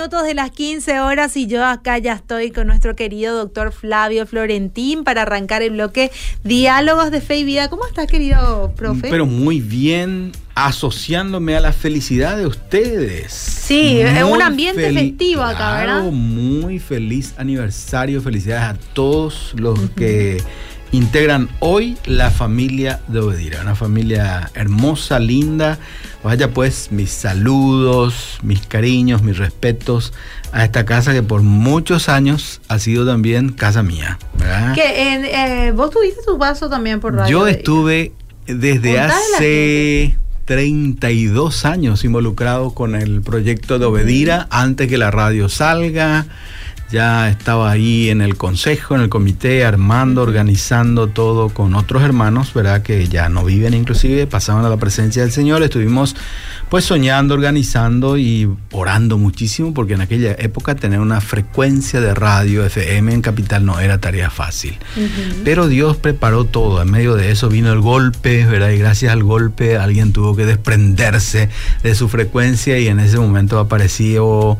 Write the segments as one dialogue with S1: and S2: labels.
S1: Minutos de las 15 horas y yo acá ya estoy con nuestro querido doctor Flavio Florentín para arrancar el bloque Diálogos de Fe y Vida. ¿Cómo estás, querido profe?
S2: Pero muy bien, asociándome a la felicidad de ustedes.
S1: Sí, es un ambiente festivo acá, ¿verdad?
S2: Muy feliz aniversario, felicidades a todos los que integran hoy la familia de Obedira, una familia hermosa, linda. Vaya pues mis saludos, mis cariños, mis respetos a esta casa que por muchos años ha sido también casa mía.
S1: Que eh, vos tuviste tu paso también por radio.
S2: Yo estuve desde hace 32 años involucrado con el proyecto de Obedira antes que la radio salga ya estaba ahí en el consejo, en el comité, armando, organizando todo con otros hermanos, ¿verdad? Que ya no viven inclusive, pasaban a la presencia del Señor, estuvimos pues soñando, organizando y orando muchísimo, porque en aquella época tener una frecuencia de radio FM en Capital no era tarea fácil. Pero Dios preparó todo, en medio de eso vino el golpe, ¿verdad? Y gracias al golpe alguien tuvo que desprenderse de su frecuencia y en ese momento apareció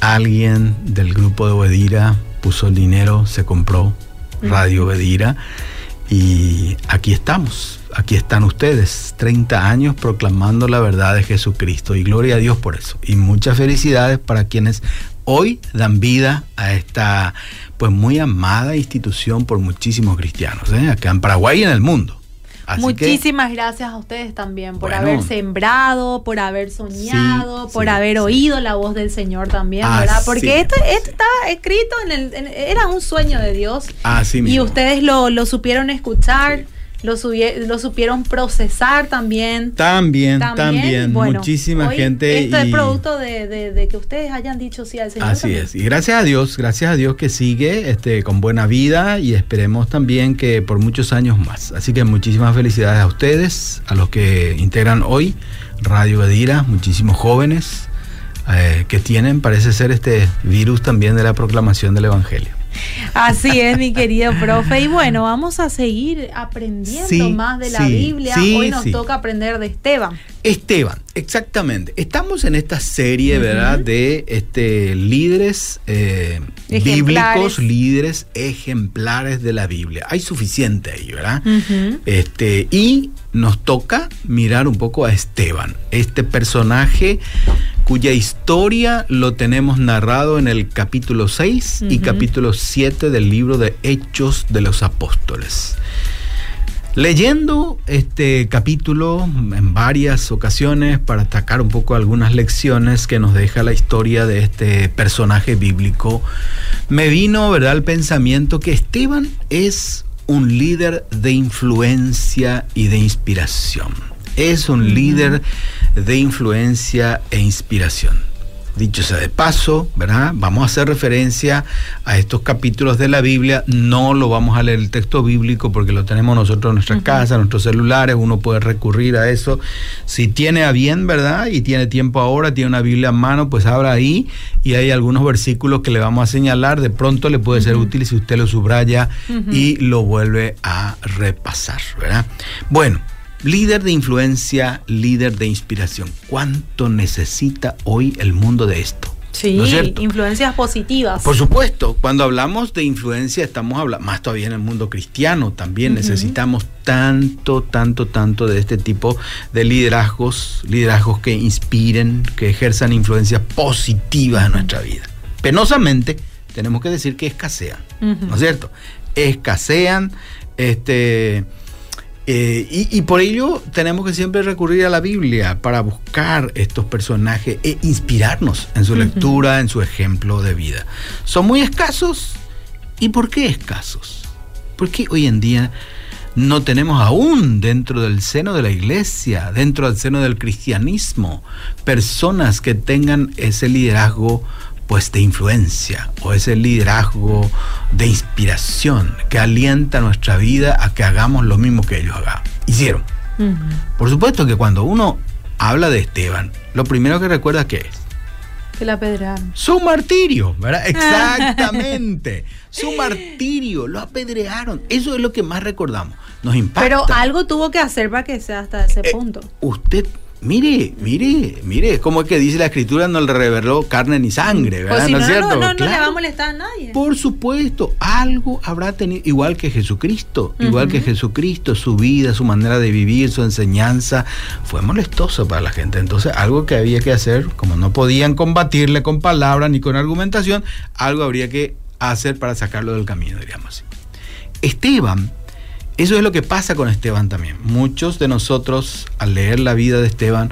S2: alguien del grupo de Obedira puso el dinero, se compró Radio Obedira y aquí estamos, aquí están ustedes, 30 años proclamando la verdad de Jesucristo y gloria a Dios por eso. Y muchas felicidades para quienes hoy dan vida a esta pues muy amada institución por muchísimos cristianos, ¿eh? acá en Paraguay y en el mundo.
S1: Muchísimas gracias a ustedes también por haber sembrado, por haber soñado, por haber oído la voz del Señor también, ¿verdad? Porque esto, estaba escrito en el, era un sueño de Dios. y ustedes lo, lo supieron escuchar lo, lo supieron procesar también.
S2: También, también. Muchísima gente.
S1: Esto es producto de, que ustedes hayan dicho sí al Señor.
S2: Así es. Y gracias a Dios, gracias a Dios que sigue este, con buena vida y esperemos también que por muchos años más. Así que muchísimas felicidades a ustedes, a los que integran hoy Radio Edira, muchísimos jóvenes eh, que tienen, parece ser, este virus también de la proclamación del Evangelio.
S1: Así es, mi querido profe. Y bueno, vamos a seguir aprendiendo más de la Biblia. Hoy nos toca aprender de Esteban.
S2: Esteban, exactamente. Estamos en esta serie, ¿verdad? De este, líderes eh, bíblicos, líderes ejemplares de la Biblia. Hay suficiente ahí, ¿verdad? este, y nos toca mirar un poco a Esteban, este personaje cuya historia lo tenemos narrado en el capítulo 6 y capítulo 7 del libro de Hechos de los Apóstoles. Leyendo este capítulo en varias ocasiones para atacar un poco algunas lecciones que nos deja la historia de este personaje bíblico, me vino ¿verdad? el pensamiento que Esteban es un líder de influencia y de inspiración. Es un líder de influencia e inspiración. Dicho sea de paso, ¿verdad? Vamos a hacer referencia a estos capítulos de la Biblia. No lo vamos a leer el texto bíblico porque lo tenemos nosotros en nuestra casa, en nuestros celulares. Uno puede recurrir a eso. Si tiene a bien, ¿verdad? Y tiene tiempo ahora, tiene una Biblia en mano, pues abra ahí y hay algunos versículos que le vamos a señalar. De pronto le puede ser útil si usted lo subraya y lo vuelve a repasar, ¿verdad? Bueno. Líder de influencia, líder de inspiración. ¿Cuánto necesita hoy el mundo de esto?
S1: Sí, influencias positivas.
S2: Por supuesto, cuando hablamos de influencia estamos hablando, más todavía en el mundo cristiano también necesitamos tanto, tanto, tanto de este tipo de liderazgos, liderazgos que inspiren, que ejerzan influencias positivas en nuestra vida. Penosamente, tenemos que decir que escasean, ¿no es cierto? Escasean, este eh, y, por ello tenemos que siempre recurrir a la Biblia para buscar estos personajes e inspirarnos en su lectura, en su ejemplo de vida. Son muy escasos. ¿Y por qué escasos? Porque hoy en día no tenemos aún dentro del seno de la iglesia, dentro del seno del cristianismo, personas que tengan ese liderazgo pues de influencia o ese liderazgo de inspiración que alienta nuestra vida a que hagamos lo mismo que ellos hagan. hicieron. Por supuesto que cuando uno habla de Esteban, lo primero que recuerda que es
S1: que la apedrearon.
S2: Su martirio, ¿verdad? Exactamente. su martirio, lo apedrearon. Eso es lo que más recordamos. Nos impacta.
S1: Pero algo tuvo que hacer para que sea hasta ese eh, punto.
S2: Usted Mire, mire, mire, como es que dice la escritura, no le reveló carne ni sangre,
S1: ¿verdad? Pues ¿No, es cierto? No, no, le va a molestar a nadie.
S2: Por supuesto, algo habrá tenido, igual que Jesucristo, igual que Jesucristo, su vida, su manera de vivir, su enseñanza, fue molestoso para la gente. Entonces, algo que había que hacer, como no podían combatirle con palabras ni con argumentación, algo habría que hacer para sacarlo del camino, diríamos así. Esteban eso es lo que pasa con Esteban también. Muchos de nosotros, al leer la vida de Esteban,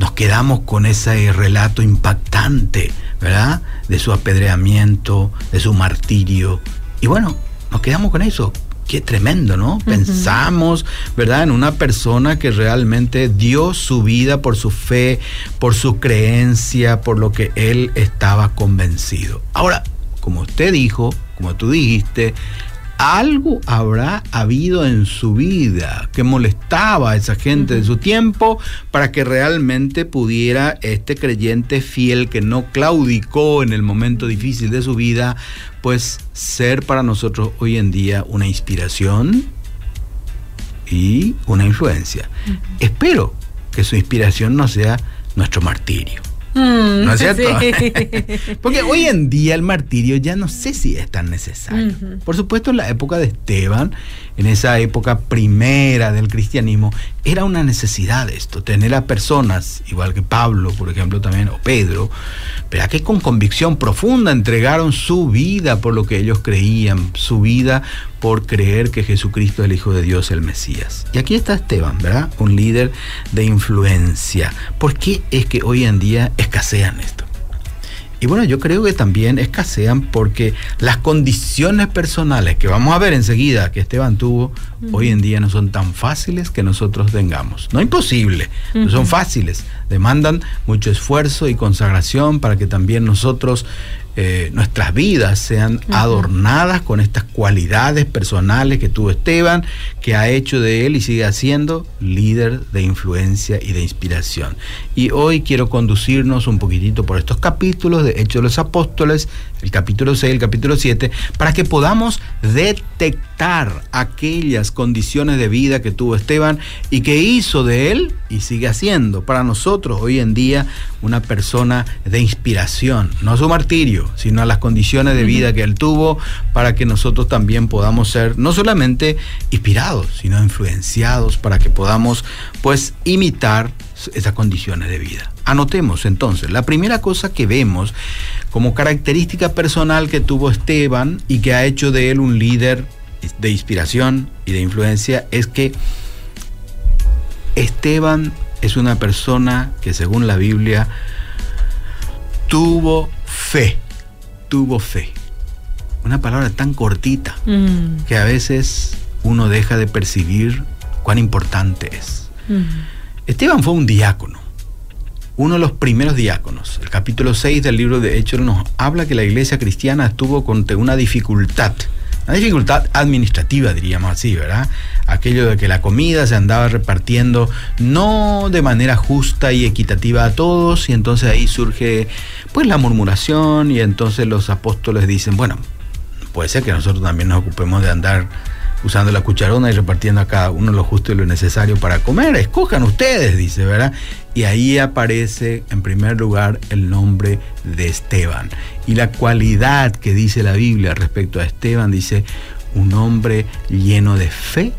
S2: nos quedamos con ese relato impactante, ¿verdad? De su apedreamiento, de su martirio. Y bueno, nos quedamos con eso. Qué tremendo, ¿no? Pensamos, ¿verdad? En una persona que realmente dio su vida por su fe, por su creencia, por lo que él estaba convencido. Ahora, como usted dijo, como tú dijiste, algo habrá habido en su vida que molestaba a esa gente de su tiempo para que realmente pudiera este creyente fiel que no claudicó en el momento difícil de su vida, pues ser para nosotros hoy en día una inspiración y una influencia. Espero que su inspiración no sea nuestro martirio. Mm, ¿No es cierto? Porque hoy en día el martirio ya no sé si es tan necesario. Por supuesto, en la época de Esteban, en esa época primera del cristianismo, era una necesidad esto, tener a personas, igual que Pablo, por ejemplo, también, o Pedro, pero que con convicción profunda entregaron su vida por lo que ellos creían, su vida por creer que Jesucristo es el Hijo de Dios, el Mesías. Y aquí está Esteban, ¿verdad? Un líder de influencia. ¿Por qué es que hoy en día escasean esto? Y bueno, yo creo que también escasean porque las condiciones personales que vamos a ver enseguida que Esteban tuvo, hoy en día no son tan fáciles que nosotros tengamos. No imposible, no son fáciles. Demandan mucho esfuerzo y consagración para que también nosotros eh, nuestras vidas sean adornadas con estas cualidades personales que tuvo Esteban, que ha hecho de él y sigue haciendo líder de influencia y de inspiración. Y hoy quiero conducirnos un poquitito por estos capítulos de Hechos de los Apóstoles, el capítulo 6, el capítulo 7, para que podamos detectar aquellas condiciones de vida que tuvo Esteban y que hizo de él y sigue haciendo para nosotros hoy en día una persona de inspiración, no su martirio, sino a las condiciones de vida que él tuvo para que nosotros también podamos ser no solamente inspirados, sino influenciados para que podamos pues imitar esas condiciones de vida. Anotemos entonces, la primera cosa que vemos como característica personal que tuvo Esteban y que ha hecho de él un líder de inspiración y de influencia es que Esteban es una persona que según la Biblia tuvo fe, tuvo fe. Una palabra tan cortita mm. que a veces uno deja de percibir cuán importante es. Mm. Esteban fue un diácono, uno de los primeros diáconos. El capítulo 6 del libro de Hechos nos habla que la iglesia cristiana estuvo con una dificultad una dificultad administrativa, diríamos así, ¿verdad? Aquello de que la comida se andaba repartiendo no de manera justa y equitativa a todos, y entonces ahí surge pues la murmuración, y entonces los apóstoles dicen, bueno, puede ser que nosotros también nos ocupemos de andar usando la cucharona y repartiendo a cada uno lo justo y lo necesario para comer. Escojan ustedes, dice, ¿verdad? Y ahí aparece en primer lugar el nombre de Esteban. Y la cualidad que dice la Biblia respecto a Esteban dice, un hombre lleno de fe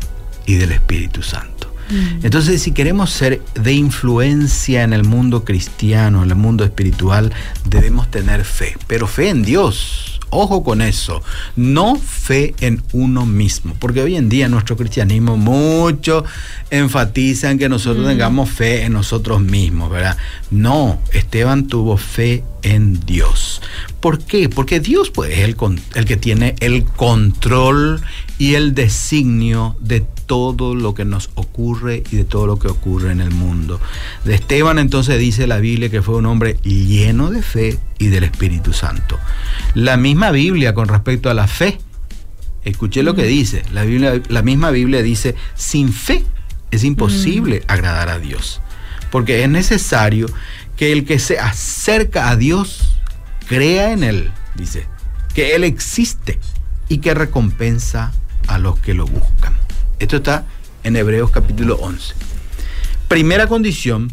S2: y del Espíritu Santo. Mm. Entonces, si queremos ser de influencia en el mundo cristiano, en el mundo espiritual, debemos tener fe, pero fe en Dios Ojo con eso, no fe en uno mismo, porque hoy en día nuestro cristianismo mucho enfatiza en que nosotros tengamos fe en nosotros mismos, ¿verdad? No, Esteban tuvo fe en Dios. ¿Por qué? Porque Dios pues, es el, el que tiene el control y el designio de todo lo que nos ocurre y de todo lo que ocurre en el mundo. De Esteban entonces dice la Biblia que fue un hombre lleno de fe y del Espíritu Santo. La misma Biblia con respecto a la fe, escuché lo que dice, la, Biblia, la misma Biblia dice, sin fe es imposible agradar a Dios, porque es necesario que el que se acerca a Dios crea en Él, dice, que Él existe y que recompensa a los que lo buscan. Esto está en Hebreos capítulo 11. Primera condición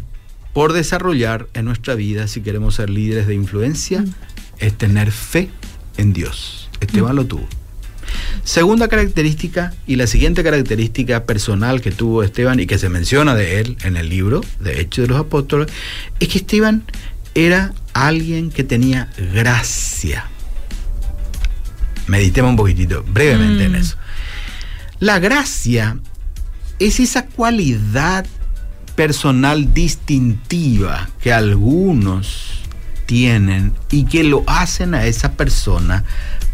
S2: por desarrollar en nuestra vida si queremos ser líderes de influencia mm. es tener fe en Dios. Esteban mm. lo tuvo. Segunda característica y la siguiente característica personal que tuvo Esteban y que se menciona de él en el libro de Hechos de los Apóstoles es que Esteban era alguien que tenía gracia. Meditemos un poquitito brevemente en mm. eso. La gracia es esa cualidad personal distintiva que algunos tienen y que lo hacen a esa persona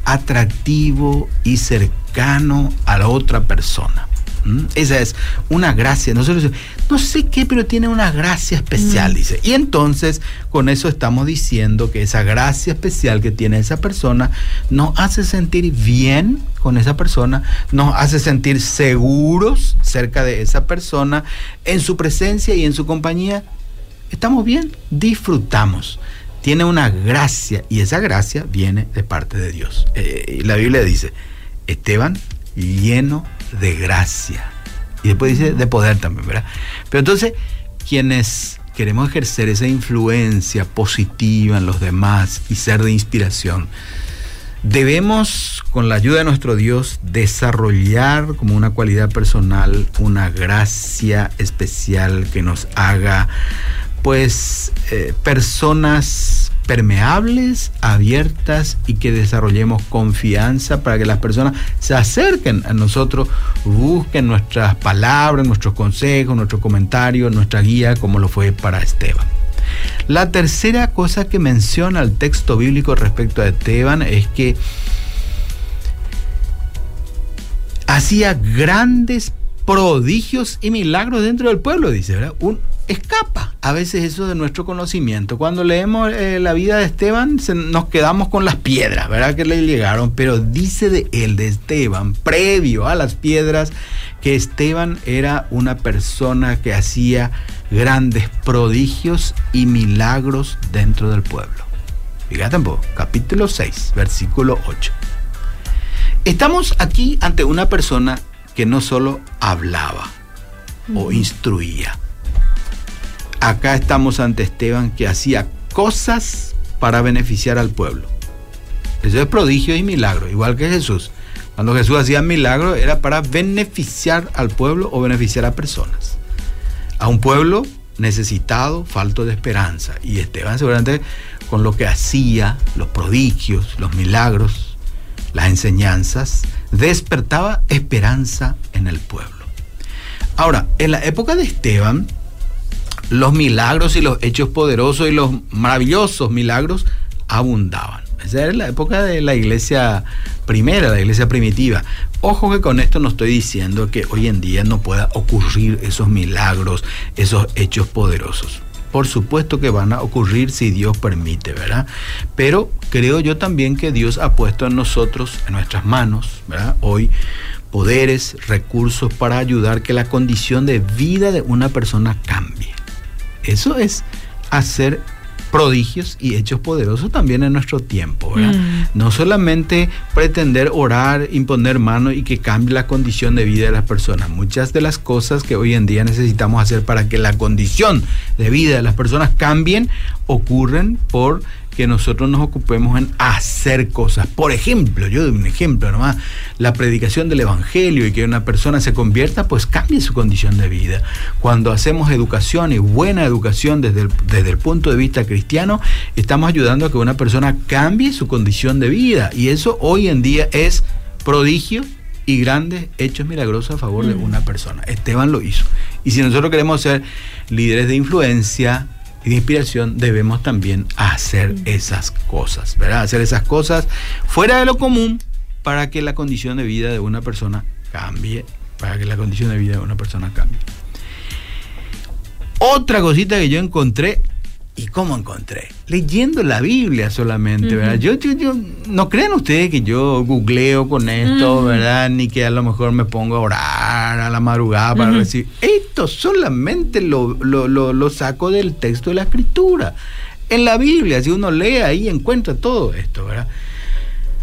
S2: atractivo y cercano a la otra persona. ¿Mm? Esa es una gracia. Nosotros no sé qué, pero tiene una gracia especial, mm. dice. Y entonces, con eso estamos diciendo que esa gracia especial que tiene esa persona nos hace sentir bien con esa persona, nos hace sentir seguros cerca de esa persona, en su presencia y en su compañía. Estamos bien, disfrutamos tiene una gracia y esa gracia viene de parte de Dios. Eh, la Biblia dice, Esteban lleno de gracia. Y después dice de poder también, ¿verdad? Pero entonces, quienes queremos ejercer esa influencia positiva en los demás y ser de inspiración, debemos, con la ayuda de nuestro Dios, desarrollar como una cualidad personal una gracia especial que nos haga pues eh, personas permeables, abiertas y que desarrollemos confianza para que las personas se acerquen a nosotros, busquen nuestras palabras, nuestros consejos, nuestros comentarios, nuestra guía, como lo fue para Esteban. La tercera cosa que menciona el texto bíblico respecto a Esteban es que hacía grandes prodigios y milagros dentro del pueblo, dice, ¿verdad? Un, escapa a veces eso de nuestro conocimiento. Cuando leemos eh, la vida de Esteban nos quedamos con las piedras, ¿verdad? Que le llegaron, pero dice de él, de Esteban, previo a las piedras, que Esteban era una persona que hacía grandes prodigios y milagros dentro del pueblo. Fíjate un poco, capítulo 6, versículo 8. Estamos aquí ante una persona que no solo hablaba o instruía, acá estamos ante Esteban que hacía cosas para beneficiar al pueblo. Eso es prodigio y milagro, igual que Jesús. Cuando Jesús hacía milagro era para beneficiar al pueblo o beneficiar a personas. A un pueblo necesitado, falto de esperanza. Y Esteban seguramente con lo que hacía, los prodigios, los milagros, las enseñanzas, despertaba esperanza en el pueblo. Ahora, en la época de Esteban, los milagros y los hechos poderosos y los maravillosos milagros abundaban. Esa era la época de la iglesia primera, la iglesia primitiva. Ojo que con esto no estoy diciendo que hoy en día no pueda ocurrir esos milagros, esos hechos poderosos. Por supuesto que van a ocurrir si Dios permite, ¿verdad? Pero creo yo también que Dios ha puesto en nosotros, en nuestras manos, ¿verdad? Hoy poderes, recursos para ayudar que la condición de vida de una persona cambie. Eso es hacer prodigios y hechos poderosos también en nuestro tiempo. Mm. No solamente pretender orar, imponer mano y que cambie la condición de vida de las personas. Muchas de las cosas que hoy en día necesitamos hacer para que la condición de vida de las personas cambien ocurren por que nosotros nos ocupemos en hacer cosas. Por ejemplo, yo doy un ejemplo nomás, la predicación del Evangelio y que una persona se convierta, pues cambie su condición de vida. Cuando hacemos educación y buena educación desde el, desde el punto de vista cristiano, estamos ayudando a que una persona cambie su condición de vida. Y eso hoy en día es prodigio y grandes hechos milagrosos a favor de mm. una persona. Esteban lo hizo. Y si nosotros queremos ser líderes de influencia, y de inspiración, debemos también hacer mm. esas cosas, ¿verdad? Hacer esas cosas fuera de lo común para que la condición de vida de una persona cambie, para que la condición de vida de una persona cambie. Otra cosita que yo encontré ¿Y cómo encontré? Leyendo la Biblia solamente, ¿verdad? Yo, yo, no crean ustedes que yo googleo con esto, ¿verdad? Ni que a lo mejor me pongo a orar a la madrugada para recibir. Esto solamente lo, lo, lo, saco del texto de la escritura. En la Biblia, si uno lee ahí, encuentra todo esto, ¿verdad?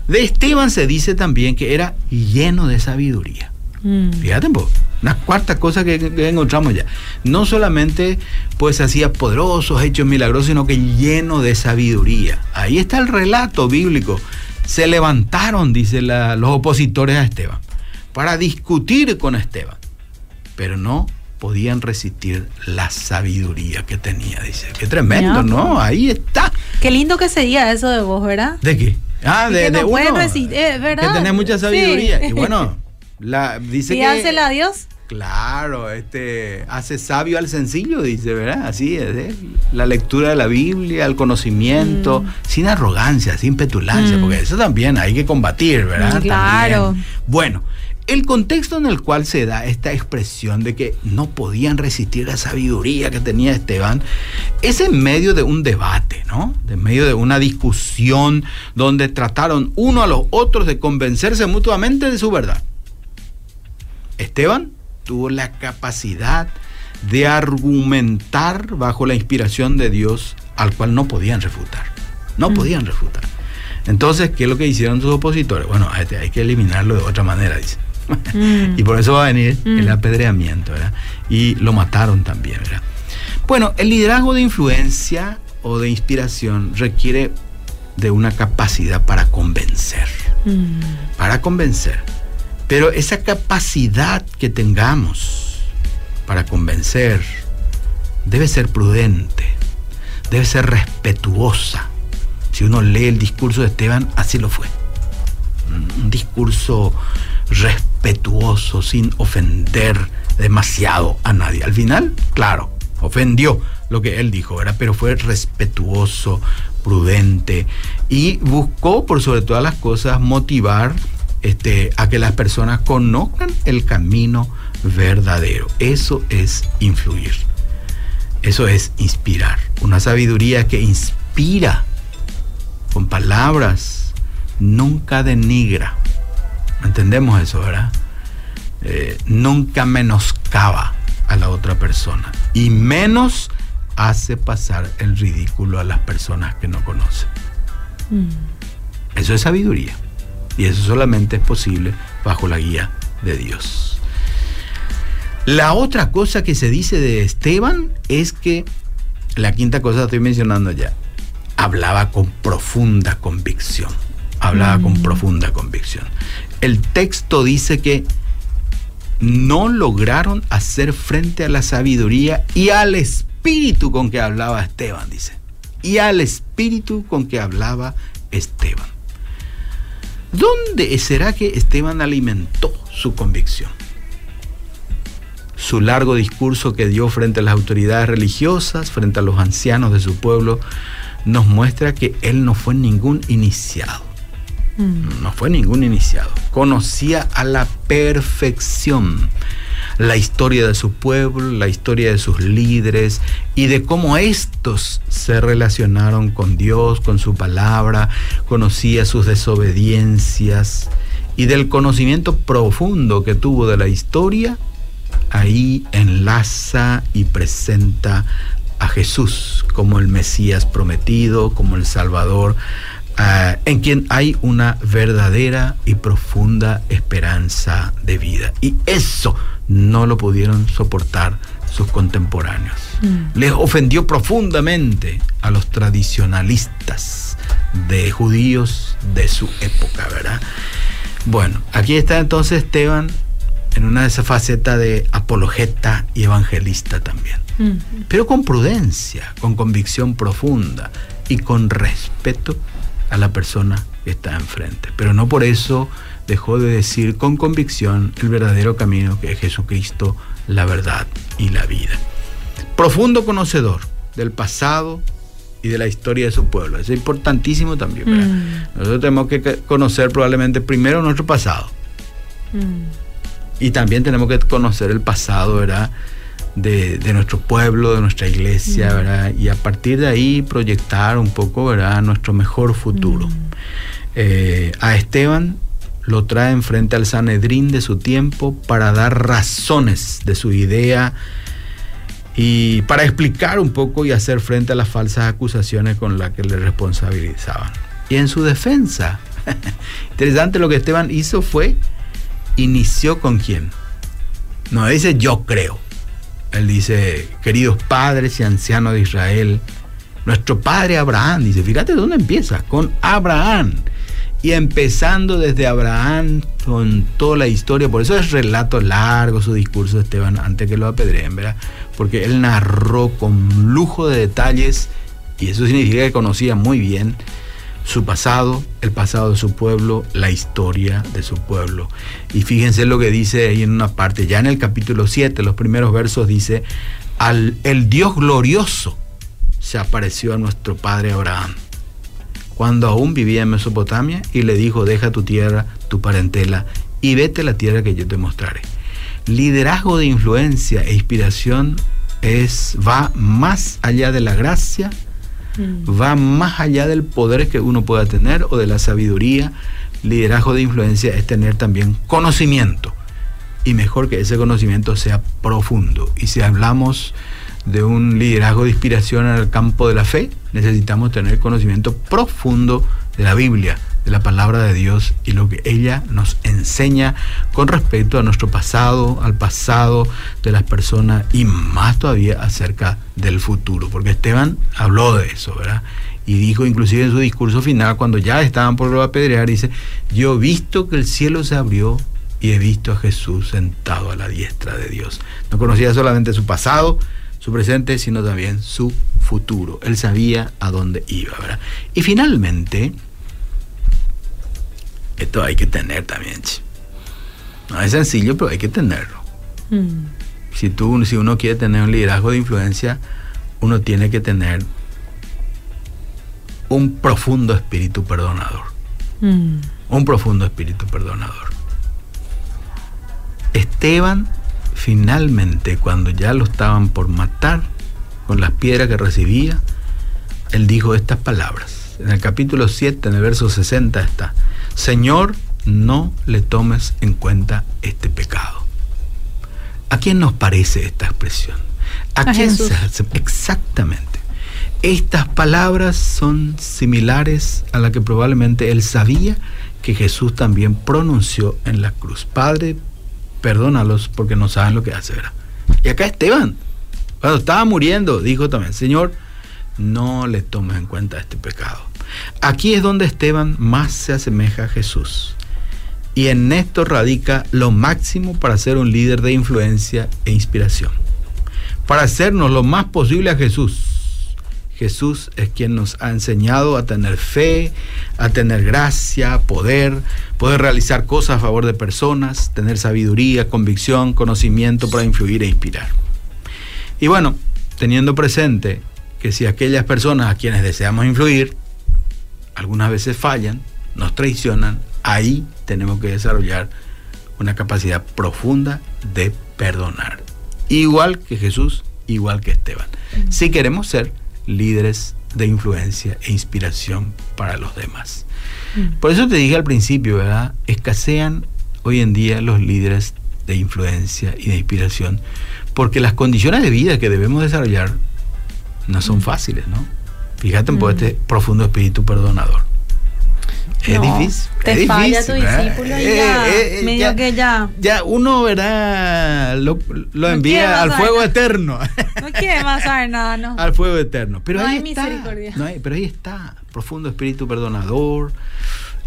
S2: De Esteban se dice también que era lleno de sabiduría. Mm. Fíjate un poco. Una cuarta cosa que, encontramos ya. No solamente pues hacía poderosos, hechos milagrosos, sino que lleno de sabiduría. Ahí está el relato bíblico. Se levantaron, dice los opositores a Esteban, para discutir con Esteban. Pero no podían resistir la sabiduría que tenía, dice. Qué tremendo, ¿no? Ahí está.
S1: Qué lindo que sería eso de vos, ¿verdad?
S2: ¿De qué?
S1: Ah, de, de uno, resistir, ¿verdad?
S2: Que tenés mucha sabiduría. Y bueno, la, dice
S1: que... a Dios.
S2: Claro, este hace sabio al sencillo, dice, ¿verdad? Así es, ¿eh? la lectura de la Biblia, el conocimiento, mm. sin arrogancia, sin petulancia, mm. porque eso también hay que combatir, ¿verdad?
S1: Claro.
S2: Bueno, el contexto en el cual se da esta expresión de que no podían resistir la sabiduría que tenía Esteban es en medio de un debate, ¿no? En medio de una discusión donde trataron uno a los otros de convencerse mutuamente de su verdad. Esteban tuvo la capacidad de argumentar bajo la inspiración de Dios al cual no podían refutar. No mm. podían refutar. Entonces, ¿qué es lo que hicieron sus opositores? Bueno, este, hay que eliminarlo de otra manera, dice. Mm. y por eso va a venir el mm. apedreamiento, ¿verdad? Y lo mataron también, ¿verdad? Bueno, el liderazgo de influencia o de inspiración requiere de una capacidad para convencer. Para convencer. Pero esa capacidad que tengamos para convencer debe ser prudente, debe ser respetuosa. Si uno lee el discurso de Esteban, así lo fue. Un discurso respetuoso, sin ofender demasiado a nadie. Al final, claro, ofendió lo que él dijo, ¿verdad? Pero fue respetuoso, prudente y buscó, por sobre todas las cosas, motivar este, a que las personas conozcan el camino verdadero. Eso es influir. Eso es inspirar. Una sabiduría que inspira con palabras, nunca denigra. ¿Entendemos eso, verdad? Eh, nunca menoscaba a la otra persona y menos hace pasar el ridículo a las personas que no conocen. Mm. Eso es sabiduría. Y eso solamente es posible bajo la guía de Dios. La otra cosa que se dice de Esteban es que, la quinta cosa estoy mencionando ya, hablaba con profunda convicción. Hablaba con mm. profunda convicción. El texto dice que no lograron hacer frente a la sabiduría y al espíritu con que hablaba Esteban, dice. Y al espíritu con que hablaba Esteban. ¿Dónde será que Esteban alimentó su convicción? Su largo discurso que dio frente a las autoridades religiosas, frente a los ancianos de su pueblo, nos muestra que él no fue ningún iniciado. Mm. No fue ningún iniciado. Conocía a la perfección la historia de su pueblo, la historia de sus líderes y de cómo estos se relacionaron con Dios, con su palabra, conocía sus desobediencias y del conocimiento profundo que tuvo de la historia, ahí enlaza y presenta a Jesús como el Mesías prometido, como el Salvador, eh, en quien hay una verdadera y profunda esperanza de vida. Y eso no lo pudieron soportar sus contemporáneos. Mm. Les ofendió profundamente a los tradicionalistas de judíos de su época, ¿verdad? Bueno, aquí está entonces Esteban en una de esas facetas de apologeta y evangelista también. Mm. Pero con prudencia, con convicción profunda y con respeto a la persona que está enfrente. Pero no por eso dejó de decir con convicción el verdadero camino que es Jesucristo, la verdad y la vida. Profundo conocedor del pasado y de la historia de su pueblo. Eso es importantísimo también. Mm. Nosotros tenemos que conocer probablemente primero nuestro pasado. Mm. Y también tenemos que conocer el pasado, ¿verdad? De, nuestro pueblo, de nuestra iglesia, mm. ¿verdad? Y a partir de ahí proyectar un poco, ¿verdad? Nuestro mejor futuro. Eh, a Esteban lo trae frente al Sanedrín de su tiempo para dar razones de su idea y para explicar un poco y hacer frente a las falsas acusaciones con las que le responsabilizaban. Y en su defensa, interesante lo que Esteban hizo fue, inició con quién. No dice yo creo. Él dice, queridos padres y ancianos de Israel, nuestro padre Abraham, dice, fíjate dónde empieza, con Abraham y empezando desde Abraham con toda la historia, por eso es relato largo su discurso de Esteban antes que lo apedreen, ¿verdad? Porque él narró con lujo de detalles y eso significa que conocía muy bien su pasado, el pasado de su pueblo, la historia de su pueblo. Y fíjense lo que dice ahí en una parte, ya en el capítulo 7, los primeros versos dice, al el Dios glorioso se apareció a nuestro padre Abraham cuando aún vivía en Mesopotamia y le dijo, deja tu tierra, tu parentela y vete a la tierra que yo te mostraré. Liderazgo de influencia e inspiración es, va más allá de la gracia, mm. va más allá del poder que uno pueda tener o de la sabiduría. Liderazgo de influencia es tener también conocimiento y mejor que ese conocimiento sea profundo. Y si hablamos de un liderazgo de inspiración en el campo de la fe, necesitamos tener conocimiento profundo de la Biblia, de la palabra de Dios y lo que ella nos enseña con respecto a nuestro pasado, al pasado de las personas y más todavía acerca del futuro, porque Esteban habló de eso, ¿verdad? Y dijo inclusive en su discurso final, cuando ya estaban por lo apedrear, dice, yo he visto que el cielo se abrió y he visto a Jesús sentado a la diestra de Dios. No conocía solamente su pasado, su presente, sino también su futuro. Él sabía a dónde iba, ¿verdad? Y finalmente, esto hay que tener también. No es sencillo, pero hay que tenerlo. Mm. Si, tú, si uno quiere tener un liderazgo de influencia, uno tiene que tener un profundo espíritu perdonador. Mm. Un profundo espíritu perdonador. Esteban finalmente, cuando ya lo estaban por matar, con las piedras que recibía, él dijo estas palabras. En el capítulo 7, en el verso 60 está, Señor, no le tomes en cuenta este pecado. ¿A quién nos parece esta expresión? ¿A, quién se? Exactamente. Estas palabras son similares a las que probablemente él sabía que Jesús también pronunció en la cruz. Padre, perdónalos porque no saben lo que hacen. Y acá Esteban, cuando estaba muriendo, dijo también, Señor, no le tomes en cuenta este pecado. Aquí es donde Esteban más se asemeja a Jesús. Y en esto radica lo máximo para ser un líder de influencia e inspiración. Para hacernos lo más posible a Jesús Jesús es quien nos ha enseñado a tener fe, a tener gracia, poder, poder realizar cosas a favor de personas, tener sabiduría, convicción, conocimiento para influir e inspirar. Y bueno, teniendo presente que si aquellas personas a quienes deseamos influir algunas veces fallan, nos traicionan, ahí tenemos que desarrollar una capacidad profunda de perdonar. Igual que Jesús, igual que Esteban. Si queremos ser líderes de influencia e inspiración para los demás. Mm. Por eso te dije al principio, ¿verdad? Escasean hoy en día los líderes de influencia y de inspiración, porque las condiciones de vida que debemos desarrollar no son mm. fáciles, ¿no? Fíjate en mm. este profundo espíritu perdonador. Es difícil.
S1: Te falla tu discípulo y eh, ya, eh, eh, medio que ya.
S2: Ya uno, ¿verdad? Lo, envía al fuego eterno.
S1: No quiere más saber nada, ¿no?
S2: Al fuego eterno. Pero no ahí hay está, misericordia. No hay, pero ahí está. Profundo espíritu perdonador.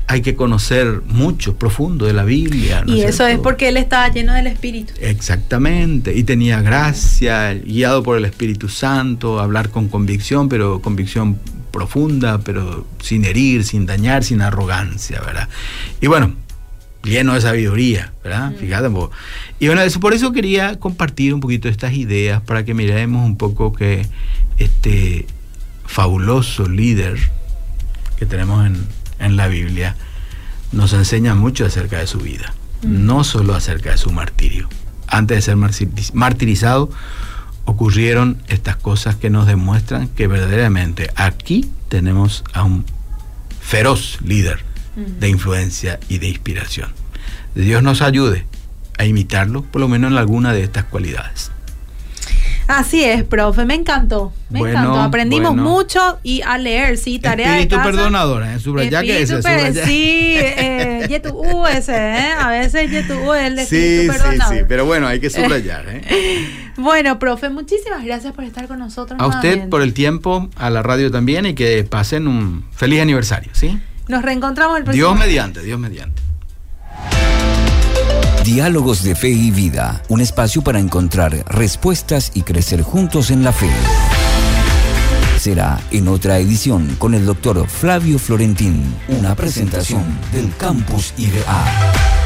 S2: Hay que conocer mucho, profundo de la Biblia.
S1: y eso es porque él estaba lleno del Espíritu.
S2: Exactamente. Y tenía gracia, guiado por el Espíritu Santo, hablar con convicción, pero convicción profunda, pero sin herir, sin dañar, sin arrogancia, ¿verdad? Y bueno, lleno de sabiduría, ¿verdad? Fíjate Y bueno, eso, por eso quería compartir un poquito estas ideas para que miremos un poco que este fabuloso líder que tenemos en, en la Biblia, nos enseña mucho acerca de su vida, mm. no solo acerca de su martirio. Antes de ser martirizado, ocurrieron estas cosas que nos demuestran que verdaderamente aquí tenemos a un feroz líder de influencia y de inspiración. Dios nos ayude a imitarlo, por lo menos en alguna de estas cualidades.
S1: Así es, profe, me encantó, me encantó. Aprendimos mucho y a leer, sí, tarea
S2: Espíritu
S1: de casa.
S2: perdonador, ¿eh? Subrayar que ese,
S1: Sí, eh, yetu ese, ¿eh? A veces yetu es el
S2: espíritu sí, perdonador. Sí, sí, pero bueno, hay que subrayar, ¿eh?
S1: bueno, profe, muchísimas gracias por estar con nosotros.
S2: A usted por el tiempo, a la radio también y que pasen un feliz aniversario, ¿sí?
S1: Nos reencontramos el próximo.
S2: Dios mediante, Dios mediante.
S3: Diálogos de Fe y Vida, un espacio para encontrar respuestas y crecer juntos en la fe. Será en otra edición con el doctor Flavio Florentín, una presentación del Campus IBA.